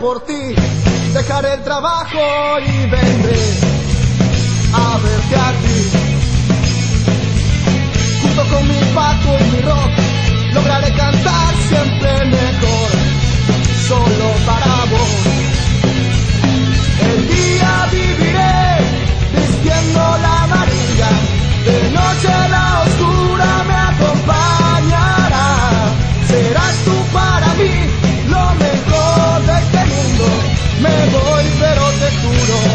por ti. Dejaré el trabajo y vendré a verte a ti. Junto con mi pato y mi rock, lograré cantar pero te juro